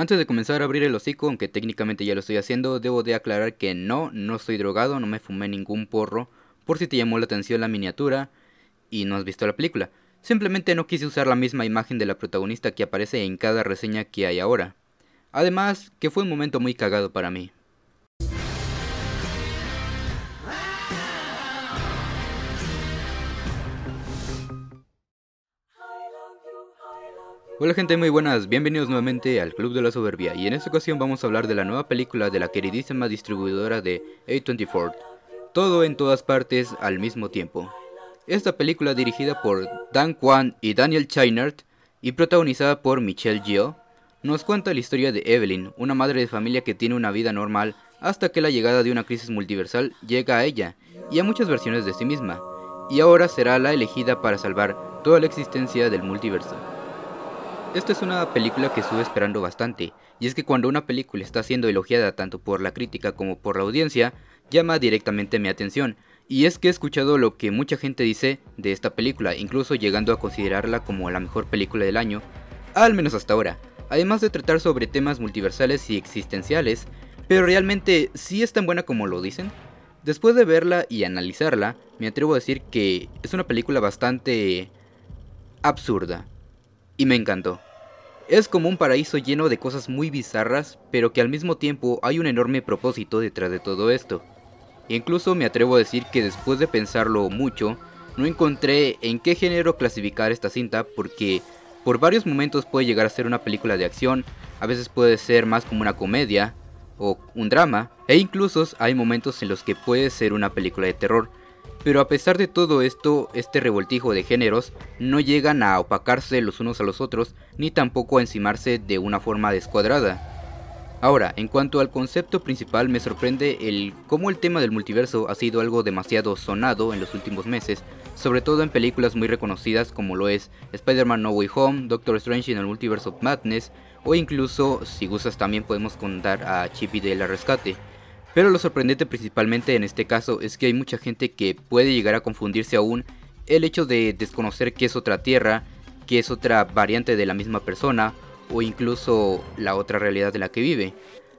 Antes de comenzar a abrir el hocico, aunque técnicamente ya lo estoy haciendo, debo de aclarar que no, no estoy drogado, no me fumé ningún porro, por si te llamó la atención la miniatura y no has visto la película. Simplemente no quise usar la misma imagen de la protagonista que aparece en cada reseña que hay ahora. Además, que fue un momento muy cagado para mí. Hola gente muy buenas, bienvenidos nuevamente al Club de la Soberbia y en esta ocasión vamos a hablar de la nueva película de la queridísima distribuidora de A24, Todo en todas partes al mismo tiempo. Esta película dirigida por Dan Kwan y Daniel Cheinert y protagonizada por Michelle Yeoh nos cuenta la historia de Evelyn, una madre de familia que tiene una vida normal hasta que la llegada de una crisis multiversal llega a ella y a muchas versiones de sí misma, y ahora será la elegida para salvar toda la existencia del multiverso. Esta es una película que estuve esperando bastante, y es que cuando una película está siendo elogiada tanto por la crítica como por la audiencia, llama directamente mi atención, y es que he escuchado lo que mucha gente dice de esta película, incluso llegando a considerarla como la mejor película del año, al menos hasta ahora, además de tratar sobre temas multiversales y existenciales, pero realmente sí es tan buena como lo dicen. Después de verla y analizarla, me atrevo a decir que es una película bastante absurda y me encantó. Es como un paraíso lleno de cosas muy bizarras, pero que al mismo tiempo hay un enorme propósito detrás de todo esto. Incluso me atrevo a decir que después de pensarlo mucho, no encontré en qué género clasificar esta cinta porque por varios momentos puede llegar a ser una película de acción, a veces puede ser más como una comedia o un drama, e incluso hay momentos en los que puede ser una película de terror, pero a pesar de todo esto, este revoltijo de géneros no llegan a opacarse los unos a los otros, ni tampoco a encimarse de una forma descuadrada. Ahora, en cuanto al concepto principal, me sorprende el cómo el tema del multiverso ha sido algo demasiado sonado en los últimos meses, sobre todo en películas muy reconocidas como lo es Spider-Man No Way Home, Doctor Strange en el Multiverse of Madness, o incluso, si gustas también podemos contar a Chippy de la Rescate. Pero lo sorprendente principalmente en este caso es que hay mucha gente que puede llegar a confundirse aún el hecho de desconocer que es otra tierra, que es otra variante de la misma persona o incluso la otra realidad en la que vive.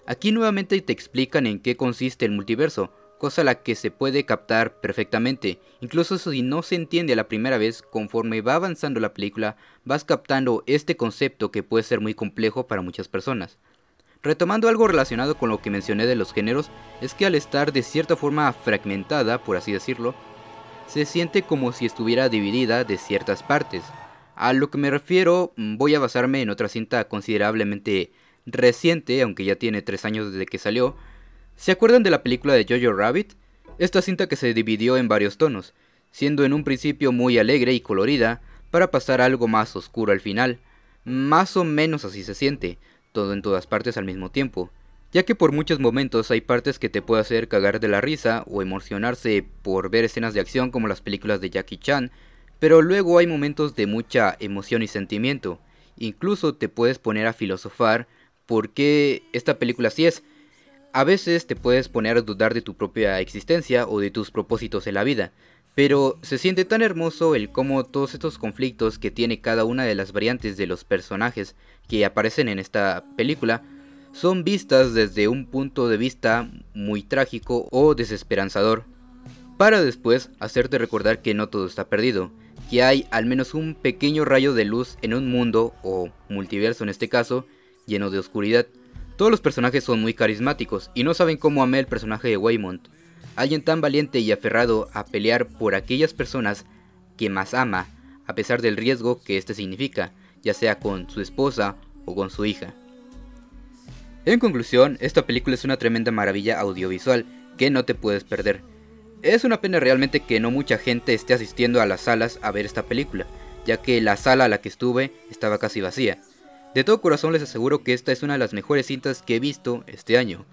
Aquí nuevamente te explican en qué consiste el multiverso, cosa la que se puede captar perfectamente. Incluso si no se entiende a la primera vez, conforme va avanzando la película, vas captando este concepto que puede ser muy complejo para muchas personas. Retomando algo relacionado con lo que mencioné de los géneros, es que al estar de cierta forma fragmentada, por así decirlo, se siente como si estuviera dividida de ciertas partes. A lo que me refiero, mm, voy a basarme en otra cinta considerablemente reciente, aunque ya tiene 3 años desde que salió. ¿Se acuerdan de la película de Jojo Rabbit? Esta cinta que se dividió en varios tonos, siendo en un principio muy alegre y colorida, para pasar algo más oscuro al final. Más o menos así se siente, todo en todas partes al mismo tiempo, ya que por muchos momentos hay partes que te puede hacer cagar de la risa o emocionarse por ver escenas de acción como las películas de Jackie Chan, pero luego hay momentos de mucha emoción y sentimiento, incluso te puedes poner a filosofar por qué esta película así es. A veces te puedes poner a dudar de tu propia existencia o de tus propósitos en la vida, pero se siente tan hermoso el cómo todos estos conflictos que tiene cada una de las variantes de los personajes que aparecen en esta película son vistas desde un punto de vista muy trágico o desesperanzador, para después hacerte recordar que no todo está perdido, que hay al menos un pequeño rayo de luz en un mundo, o multiverso en este caso, lleno de oscuridad. Todos los personajes son muy carismáticos y no saben cómo amé el personaje de Waymond, alguien tan valiente y aferrado a pelear por aquellas personas que más ama, a pesar del riesgo que este significa, ya sea con su esposa o con su hija. En conclusión, esta película es una tremenda maravilla audiovisual que no te puedes perder. Es una pena realmente que no mucha gente esté asistiendo a las salas a ver esta película, ya que la sala a la que estuve estaba casi vacía. De todo corazón les aseguro que esta es una de las mejores cintas que he visto este año.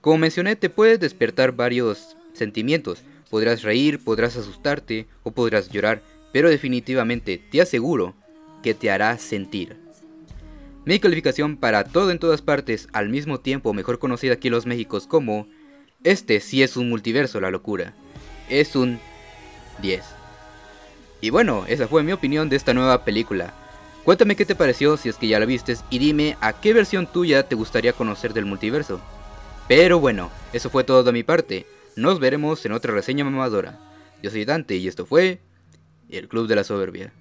Como mencioné, te puedes despertar varios sentimientos. Podrás reír, podrás asustarte o podrás llorar, pero definitivamente te aseguro que te hará sentir. Mi calificación para todo en todas partes al mismo tiempo, mejor conocida aquí en los Méxicos como Este sí es un multiverso, la locura. Es un 10. Y bueno, esa fue mi opinión de esta nueva película. Cuéntame qué te pareció si es que ya la vistes y dime a qué versión tuya te gustaría conocer del multiverso. Pero bueno, eso fue todo de mi parte. Nos veremos en otra reseña mamadora. Yo soy Dante y esto fue el Club de la Soberbia.